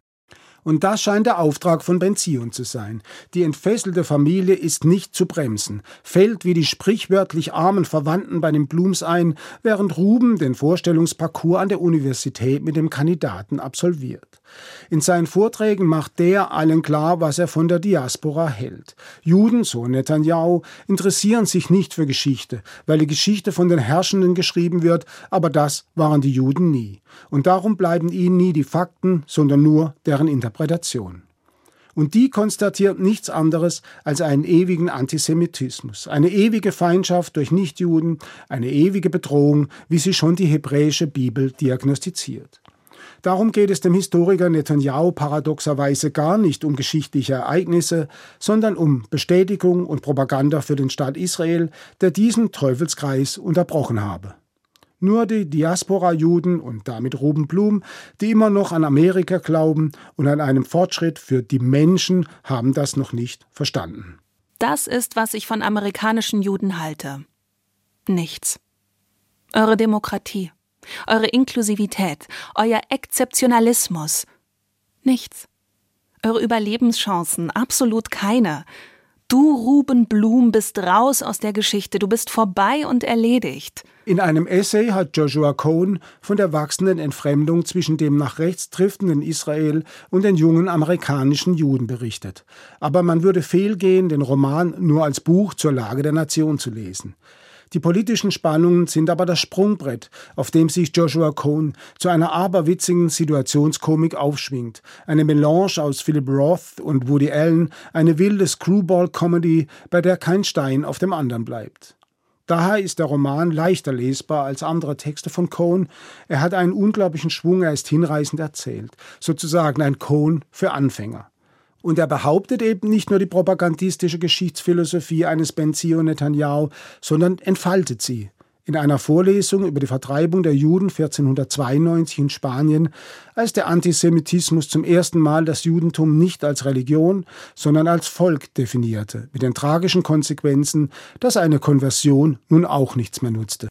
Und das scheint der Auftrag von Benzion zu sein. Die entfesselte Familie ist nicht zu bremsen, fällt wie die sprichwörtlich armen Verwandten bei den Blums ein, während Ruben den Vorstellungsparcours an der Universität mit dem Kandidaten absolviert. In seinen Vorträgen macht der allen klar, was er von der Diaspora hält. Juden, so Netanyahu, interessieren sich nicht für Geschichte, weil die Geschichte von den Herrschenden geschrieben wird, aber das waren die Juden nie. Und darum bleiben ihnen nie die Fakten, sondern nur deren Interpretation. Und die konstatiert nichts anderes als einen ewigen Antisemitismus, eine ewige Feindschaft durch Nichtjuden, eine ewige Bedrohung, wie sie schon die hebräische Bibel diagnostiziert. Darum geht es dem Historiker Netanyahu paradoxerweise gar nicht um geschichtliche Ereignisse, sondern um Bestätigung und Propaganda für den Staat Israel, der diesen Teufelskreis unterbrochen habe. Nur die Diaspora-Juden und damit Ruben Blum, die immer noch an Amerika glauben und an einem Fortschritt für die Menschen, haben das noch nicht verstanden. Das ist, was ich von amerikanischen Juden halte. Nichts. Eure Demokratie eure Inklusivität, euer Exzeptionalismus. Nichts. Eure Überlebenschancen, absolut keine. Du, Ruben Blum, bist raus aus der Geschichte, du bist vorbei und erledigt. In einem Essay hat Joshua Cohn von der wachsenden Entfremdung zwischen dem nach rechts driftenden Israel und den jungen amerikanischen Juden berichtet. Aber man würde fehlgehen, den Roman nur als Buch zur Lage der Nation zu lesen. Die politischen Spannungen sind aber das Sprungbrett, auf dem sich Joshua Cohn zu einer aberwitzigen Situationskomik aufschwingt. Eine Melange aus Philip Roth und Woody Allen, eine wilde Screwball-Comedy, bei der kein Stein auf dem anderen bleibt. Daher ist der Roman leichter lesbar als andere Texte von Cohn. Er hat einen unglaublichen Schwung, er ist hinreißend erzählt. Sozusagen ein Cohn für Anfänger. Und er behauptet eben nicht nur die propagandistische Geschichtsphilosophie eines Benzio Netanyahu, sondern entfaltet sie. In einer Vorlesung über die Vertreibung der Juden 1492 in Spanien, als der Antisemitismus zum ersten Mal das Judentum nicht als Religion, sondern als Volk definierte, mit den tragischen Konsequenzen, dass eine Konversion nun auch nichts mehr nutzte.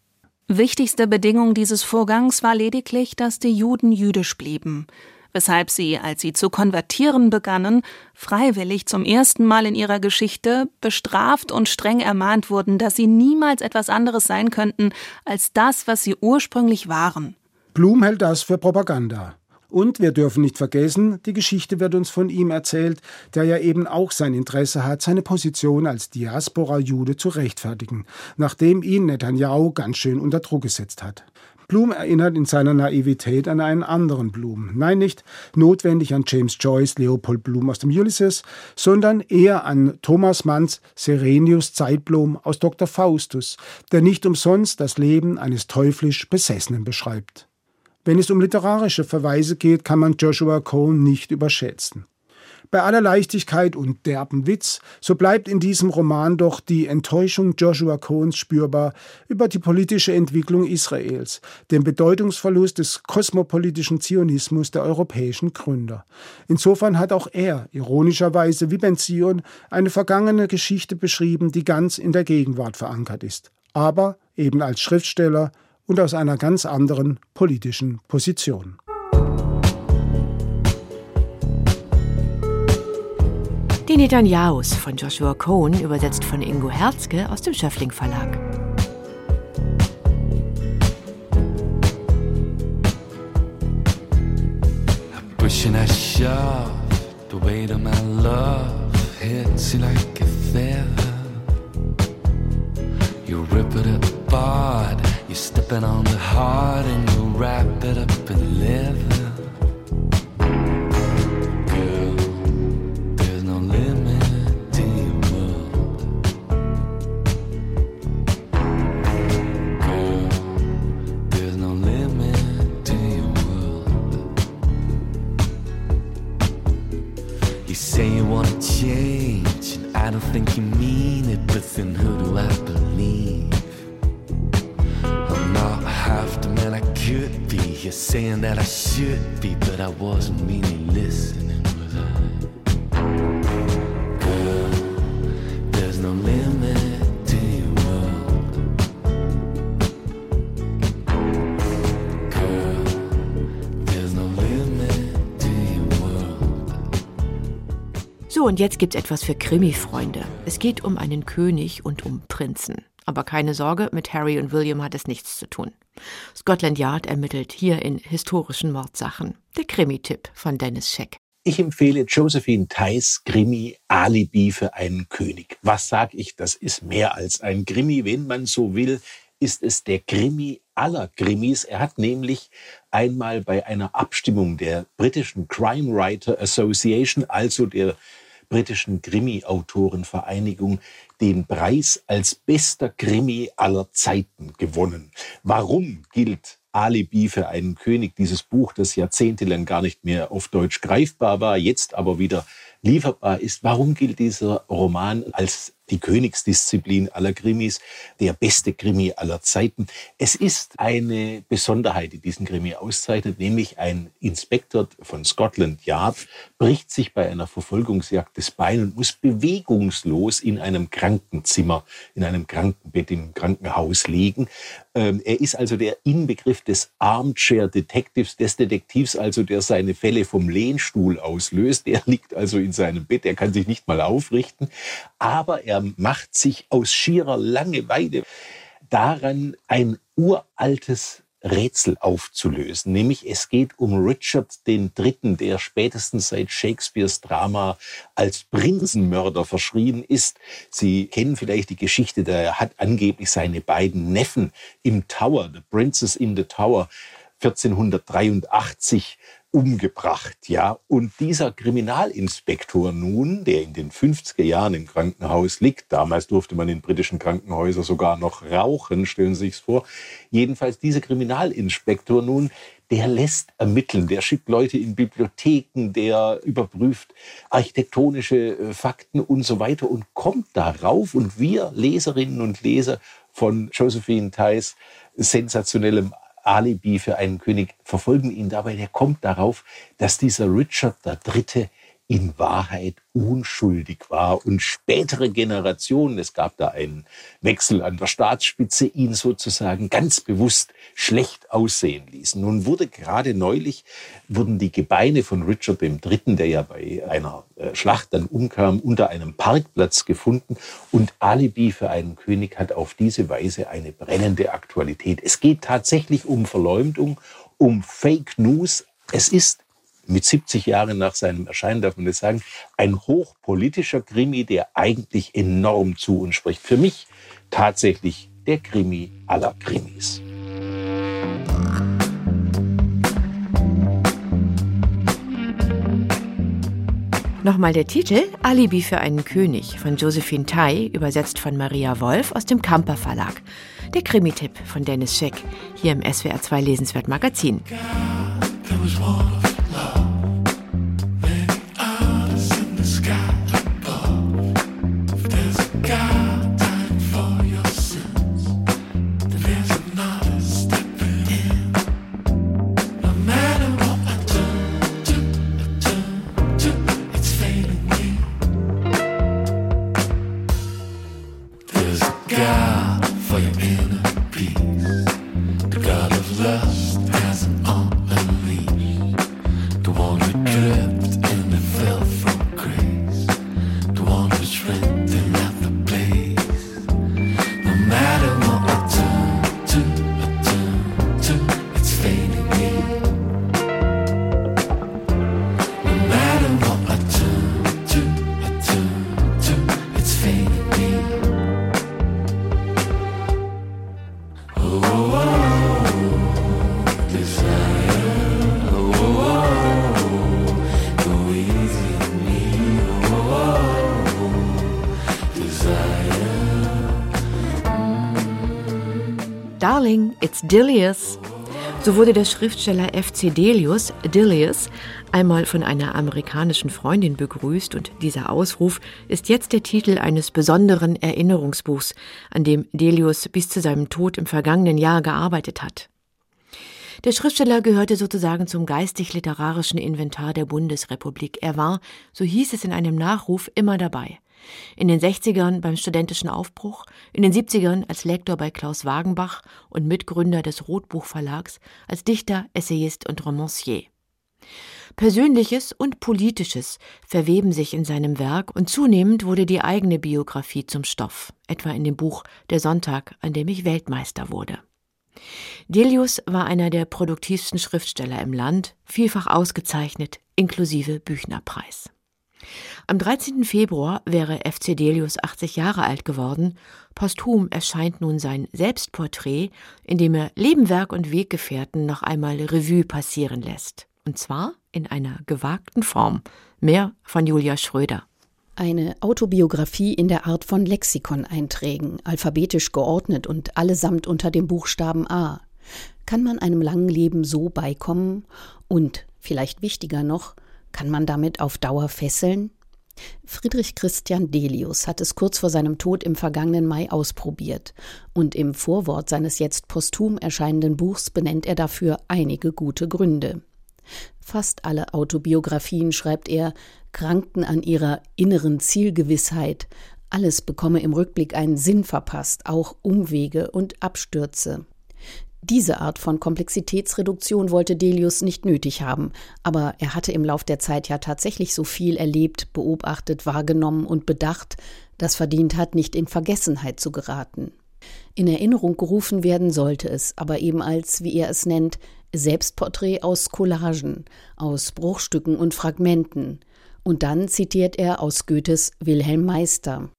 Wichtigste Bedingung dieses Vorgangs war lediglich, dass die Juden jüdisch blieben weshalb sie, als sie zu konvertieren begannen, freiwillig zum ersten Mal in ihrer Geschichte bestraft und streng ermahnt wurden, dass sie niemals etwas anderes sein könnten als das, was sie ursprünglich waren. Blum hält das für Propaganda. Und wir dürfen nicht vergessen, die Geschichte wird uns von ihm erzählt, der ja eben auch sein Interesse hat, seine Position als Diaspora-Jude zu rechtfertigen, nachdem ihn Netanyahu ganz schön unter Druck gesetzt hat. Blum erinnert in seiner Naivität an einen anderen Blum. Nein, nicht notwendig an James Joyce, Leopold Blum aus dem Ulysses, sondern eher an Thomas Manns Serenius Zeitblom aus Dr. Faustus, der nicht umsonst das Leben eines teuflisch Besessenen beschreibt. Wenn es um literarische Verweise geht, kann man Joshua Cohn nicht überschätzen. Bei aller Leichtigkeit und derben Witz, so bleibt in diesem Roman doch die Enttäuschung Joshua Cohns spürbar über die politische Entwicklung Israels, den Bedeutungsverlust des kosmopolitischen Zionismus der europäischen Gründer. Insofern hat auch er, ironischerweise wie Ben Zion, eine vergangene Geschichte beschrieben, die ganz in der Gegenwart verankert ist, aber eben als Schriftsteller und aus einer ganz anderen politischen Position. Die Netanyahus von Joshua Cohn, übersetzt von Ingo Herzke aus dem Schöffling Verlag. Pushing that shove, the weight of my love hits you like a feather. You rip it apart, you step stepping on the heart and you wrap it up in leather. Und jetzt gibt's etwas für Krimi-Freunde. Es geht um einen König und um Prinzen. Aber keine Sorge, mit Harry und William hat es nichts zu tun. Scotland Yard ermittelt hier in historischen Mordsachen. Der Krimi-Tipp von Dennis Scheck. Ich empfehle Josephine Theis Krimi Alibi für einen König. Was sag ich? Das ist mehr als ein Krimi, wenn man so will ist es der Krimi aller Krimis. Er hat nämlich einmal bei einer Abstimmung der britischen Crime Writer Association, also der britischen Krimi-Autorenvereinigung den Preis als bester Krimi aller Zeiten gewonnen. Warum gilt Alibi für einen König, dieses Buch, das jahrzehntelang gar nicht mehr auf Deutsch greifbar war, jetzt aber wieder lieferbar ist. Warum gilt dieser Roman als die Königsdisziplin aller Krimis, der beste Krimi aller Zeiten. Es ist eine Besonderheit, die diesen Krimi auszeichnet, nämlich ein Inspektor von Scotland Yard bricht sich bei einer Verfolgungsjagd des Bein und muss bewegungslos in einem Krankenzimmer, in einem Krankenbett im Krankenhaus liegen. Ähm, er ist also der Inbegriff des Armchair Detectives, des Detektivs also, der seine Fälle vom Lehnstuhl auslöst. Er liegt also in seinem Bett, er kann sich nicht mal aufrichten, aber er macht sich aus schierer Langeweile daran, ein uraltes Rätsel aufzulösen. Nämlich es geht um Richard Dritten, der spätestens seit Shakespeares Drama als Prinzenmörder verschrien ist. Sie kennen vielleicht die Geschichte, der hat angeblich seine beiden Neffen im Tower, The Princess in the Tower, 1483 umgebracht, ja. Und dieser Kriminalinspektor nun, der in den 50er Jahren im Krankenhaus liegt, damals durfte man in britischen Krankenhäusern sogar noch rauchen, stellen Sie sich vor. Jedenfalls dieser Kriminalinspektor nun, der lässt ermitteln, der schickt Leute in Bibliotheken, der überprüft architektonische äh, Fakten und so weiter und kommt darauf und wir Leserinnen und Leser von Josephine Theis sensationellem Alibi für einen König, verfolgen ihn dabei. Der kommt darauf, dass dieser Richard III in Wahrheit unschuldig war und spätere Generationen, es gab da einen Wechsel an der Staatsspitze, ihn sozusagen ganz bewusst schlecht aussehen ließen. Nun wurde gerade neulich, wurden die Gebeine von Richard III., der ja bei einer äh, Schlacht dann umkam, unter einem Parkplatz gefunden und Alibi für einen König hat auf diese Weise eine brennende Aktualität. Es geht tatsächlich um Verleumdung, um Fake News. Es ist mit 70 Jahren nach seinem Erscheinen, darf man das sagen, ein hochpolitischer Krimi, der eigentlich enorm zu uns spricht. Für mich tatsächlich der Krimi aller Krimis. Nochmal der Titel Alibi für einen König von Josephine Tai, übersetzt von Maria Wolf aus dem Kamper Verlag. Der Krimi-Tipp von Dennis Scheck, hier im SWR 2 Lesenswert Magazin. God, it's Dilius. So wurde der Schriftsteller F.C. Delius, Dilius, einmal von einer amerikanischen Freundin begrüßt und dieser Ausruf ist jetzt der Titel eines besonderen Erinnerungsbuchs, an dem Delius bis zu seinem Tod im vergangenen Jahr gearbeitet hat. Der Schriftsteller gehörte sozusagen zum geistig-literarischen Inventar der Bundesrepublik. Er war, so hieß es in einem Nachruf, immer dabei. In den 60ern beim studentischen Aufbruch, in den 70ern als Lektor bei Klaus Wagenbach und Mitgründer des Rotbuch Verlags, als Dichter, Essayist und Romancier. Persönliches und Politisches verweben sich in seinem Werk und zunehmend wurde die eigene Biografie zum Stoff, etwa in dem Buch Der Sonntag, an dem ich Weltmeister wurde. Delius war einer der produktivsten Schriftsteller im Land, vielfach ausgezeichnet, inklusive Büchnerpreis. Am 13. Februar wäre FC Delius 80 Jahre alt geworden. Posthum erscheint nun sein Selbstporträt, in dem er Leben, Werk und Weggefährten noch einmal Revue passieren lässt. Und zwar in einer gewagten Form. Mehr von Julia Schröder. Eine Autobiografie in der Art von Lexikoneinträgen, alphabetisch geordnet und allesamt unter dem Buchstaben A. Kann man einem langen Leben so beikommen? Und, vielleicht wichtiger noch, kann man damit auf Dauer fesseln? Friedrich Christian Delius hat es kurz vor seinem Tod im vergangenen Mai ausprobiert, und im Vorwort seines jetzt posthum erscheinenden Buchs benennt er dafür einige gute Gründe. Fast alle Autobiografien, schreibt er, krankten an ihrer inneren Zielgewissheit, alles bekomme im Rückblick einen Sinn verpasst, auch Umwege und Abstürze. Diese Art von Komplexitätsreduktion wollte Delius nicht nötig haben, aber er hatte im Lauf der Zeit ja tatsächlich so viel erlebt, beobachtet, wahrgenommen und bedacht, das verdient hat, nicht in Vergessenheit zu geraten. In Erinnerung gerufen werden sollte es, aber eben als, wie er es nennt, Selbstporträt aus Collagen, aus Bruchstücken und Fragmenten. Und dann zitiert er aus Goethes Wilhelm Meister.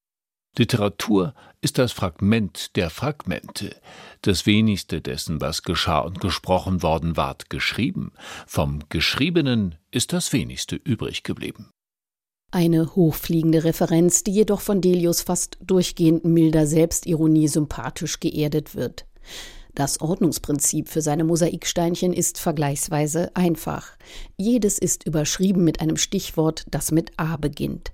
Literatur ist das Fragment der Fragmente, das wenigste dessen, was geschah und gesprochen worden ward, geschrieben. Vom Geschriebenen ist das wenigste übrig geblieben. Eine hochfliegende Referenz, die jedoch von Delius fast durchgehend milder Selbstironie sympathisch geerdet wird. Das Ordnungsprinzip für seine Mosaiksteinchen ist vergleichsweise einfach. Jedes ist überschrieben mit einem Stichwort, das mit A beginnt.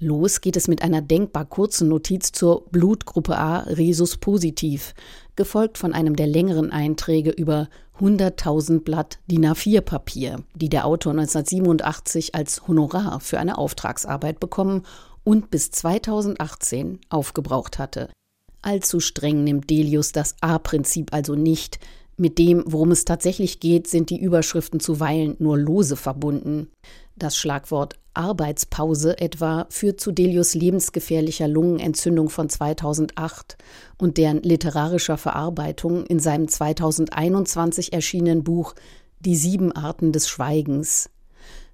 Los geht es mit einer denkbar kurzen Notiz zur Blutgruppe A Rhesus positiv, gefolgt von einem der längeren Einträge über 100.000 Blatt DIN A4 Papier, die der Autor 1987 als Honorar für eine Auftragsarbeit bekommen und bis 2018 aufgebraucht hatte. Allzu streng nimmt Delius das A-Prinzip also nicht. Mit dem, worum es tatsächlich geht, sind die Überschriften zuweilen nur lose verbunden. Das Schlagwort Arbeitspause etwa führt zu Delius lebensgefährlicher Lungenentzündung von 2008 und deren literarischer Verarbeitung in seinem 2021 erschienenen Buch Die sieben Arten des Schweigens.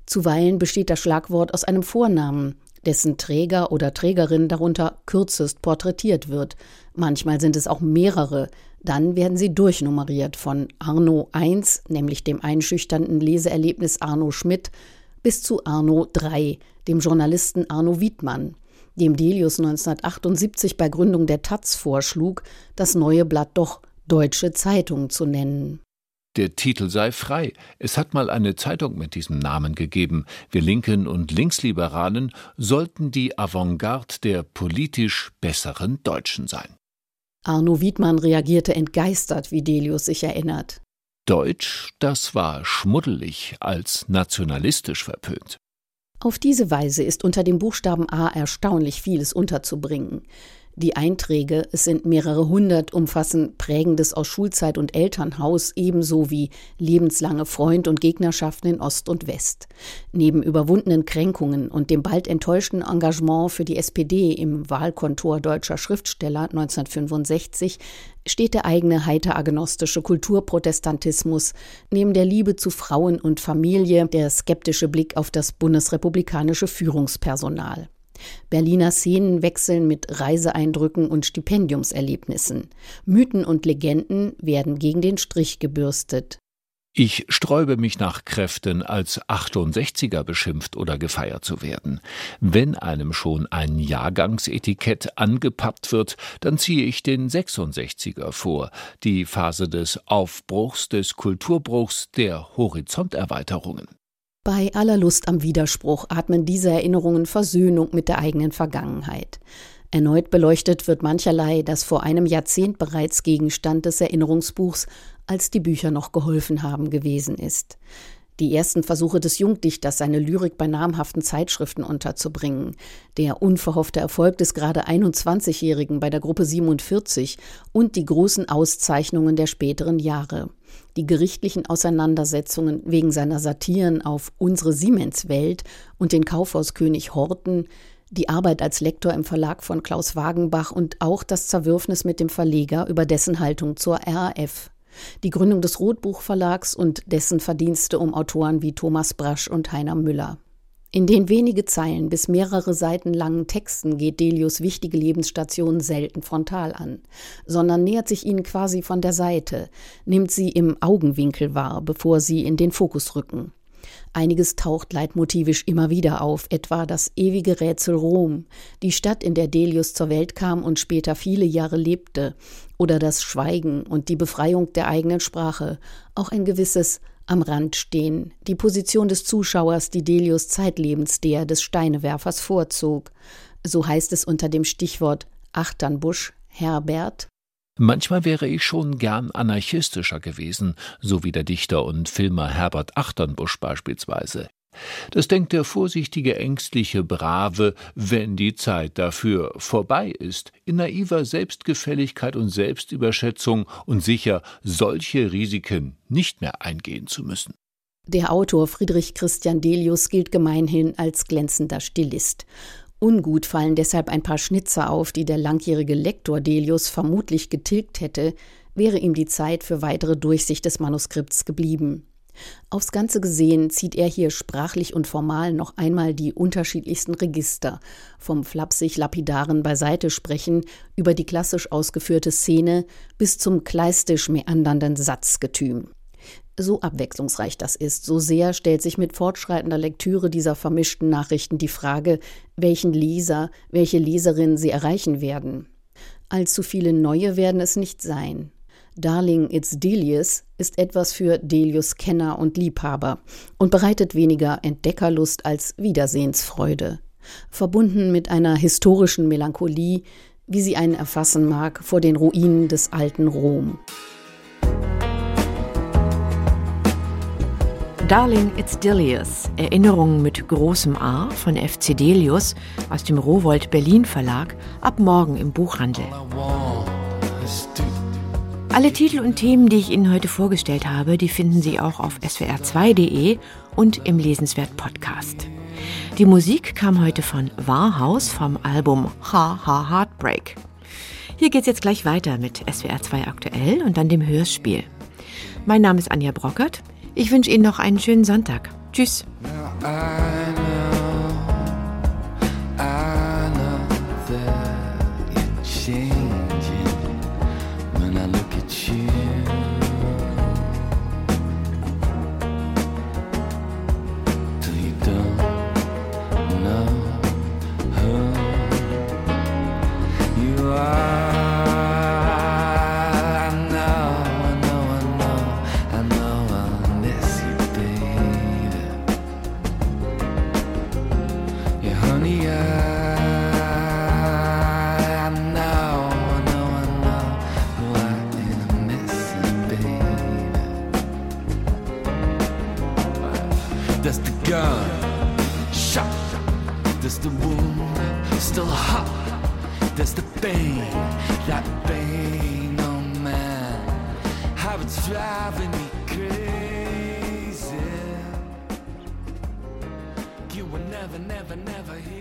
Zuweilen besteht das Schlagwort aus einem Vornamen, dessen Träger oder Trägerin darunter kürzest porträtiert wird. Manchmal sind es auch mehrere. Dann werden sie durchnummeriert von Arno I, nämlich dem einschüchternden Leseerlebnis Arno Schmidt, bis zu Arno III, dem Journalisten Arno Wiedmann, dem Delius 1978 bei Gründung der Taz vorschlug, das neue Blatt doch Deutsche Zeitung zu nennen. Der Titel sei frei. Es hat mal eine Zeitung mit diesem Namen gegeben. Wir Linken und Linksliberalen sollten die Avantgarde der politisch besseren Deutschen sein. Arno Wiedmann reagierte entgeistert, wie Delius sich erinnert. Deutsch, das war schmuddelig als nationalistisch verpönt. Auf diese Weise ist unter dem Buchstaben A erstaunlich vieles unterzubringen. Die Einträge, es sind mehrere hundert, umfassen Prägendes aus Schulzeit und Elternhaus ebenso wie lebenslange Freund- und Gegnerschaften in Ost und West. Neben überwundenen Kränkungen und dem bald enttäuschten Engagement für die SPD im Wahlkontor deutscher Schriftsteller 1965 steht der eigene heiteragnostische Kulturprotestantismus, neben der Liebe zu Frauen und Familie der skeptische Blick auf das bundesrepublikanische Führungspersonal. Berliner Szenen wechseln mit Reiseeindrücken und Stipendiumserlebnissen. Mythen und Legenden werden gegen den Strich gebürstet. Ich sträube mich nach Kräften, als 68er beschimpft oder gefeiert zu werden. Wenn einem schon ein Jahrgangsetikett angepappt wird, dann ziehe ich den 66er vor, die Phase des Aufbruchs, des Kulturbruchs, der Horizonterweiterungen. Bei aller Lust am Widerspruch atmen diese Erinnerungen Versöhnung mit der eigenen Vergangenheit. Erneut beleuchtet wird mancherlei, das vor einem Jahrzehnt bereits Gegenstand des Erinnerungsbuchs, als die Bücher noch geholfen haben, gewesen ist. Die ersten Versuche des Jungdichters, seine Lyrik bei namhaften Zeitschriften unterzubringen, der unverhoffte Erfolg des gerade 21-Jährigen bei der Gruppe 47 und die großen Auszeichnungen der späteren Jahre. Die gerichtlichen Auseinandersetzungen wegen seiner Satiren auf unsere Siemenswelt und den Kaufhauskönig Horten, die Arbeit als Lektor im Verlag von Klaus Wagenbach und auch das Zerwürfnis mit dem Verleger über dessen Haltung zur RAF. Die Gründung des Rotbuchverlags und dessen Verdienste um Autoren wie Thomas Brasch und Heiner Müller. In den wenige Zeilen bis mehrere Seiten langen Texten geht Delius wichtige Lebensstationen selten frontal an, sondern nähert sich ihnen quasi von der Seite, nimmt sie im Augenwinkel wahr, bevor sie in den Fokus rücken. Einiges taucht leitmotivisch immer wieder auf, etwa das ewige Rätsel Rom, die Stadt, in der Delius zur Welt kam und später viele Jahre lebte, oder das Schweigen und die Befreiung der eigenen Sprache, auch ein gewisses am Rand stehen, die Position des Zuschauers, die Delius zeitlebens der des Steinewerfers vorzog. So heißt es unter dem Stichwort Achternbusch Herbert Manchmal wäre ich schon gern anarchistischer gewesen, so wie der Dichter und Filmer Herbert Achternbusch beispielsweise. Das denkt der vorsichtige, ängstliche Brave, wenn die Zeit dafür vorbei ist, in naiver Selbstgefälligkeit und Selbstüberschätzung und sicher, solche Risiken nicht mehr eingehen zu müssen. Der Autor Friedrich Christian Delius gilt gemeinhin als glänzender Stilist. Ungut fallen deshalb ein paar Schnitzer auf, die der langjährige Lektor Delius vermutlich getilgt hätte, wäre ihm die Zeit für weitere Durchsicht des Manuskripts geblieben. Aufs Ganze gesehen zieht er hier sprachlich und formal noch einmal die unterschiedlichsten Register, vom flapsig lapidaren Beiseitesprechen über die klassisch ausgeführte Szene bis zum kleistisch meandernden Satzgetüm. So abwechslungsreich das ist, so sehr stellt sich mit fortschreitender Lektüre dieser vermischten Nachrichten die Frage, welchen Leser, welche Leserin sie erreichen werden. Allzu viele neue werden es nicht sein. Darling It's Delius ist etwas für Delius Kenner und Liebhaber und bereitet weniger Entdeckerlust als Wiedersehensfreude. Verbunden mit einer historischen Melancholie, wie sie einen erfassen mag vor den Ruinen des alten Rom. Darling It's Delius, Erinnerungen mit großem A von FC Delius aus dem Rowold Berlin Verlag, ab morgen im Buchhandel. Alle Titel und Themen, die ich Ihnen heute vorgestellt habe, die finden Sie auch auf swr2.de und im Lesenswert Podcast. Die Musik kam heute von Warhaus vom Album Ha Ha Heartbreak. Hier geht's jetzt gleich weiter mit SWR2 aktuell und dann dem Hörspiel. Mein Name ist Anja Brockert. Ich wünsche Ihnen noch einen schönen Sonntag. Tschüss. pain, that pain, oh man, how it's driving me crazy. You were never, never, never here.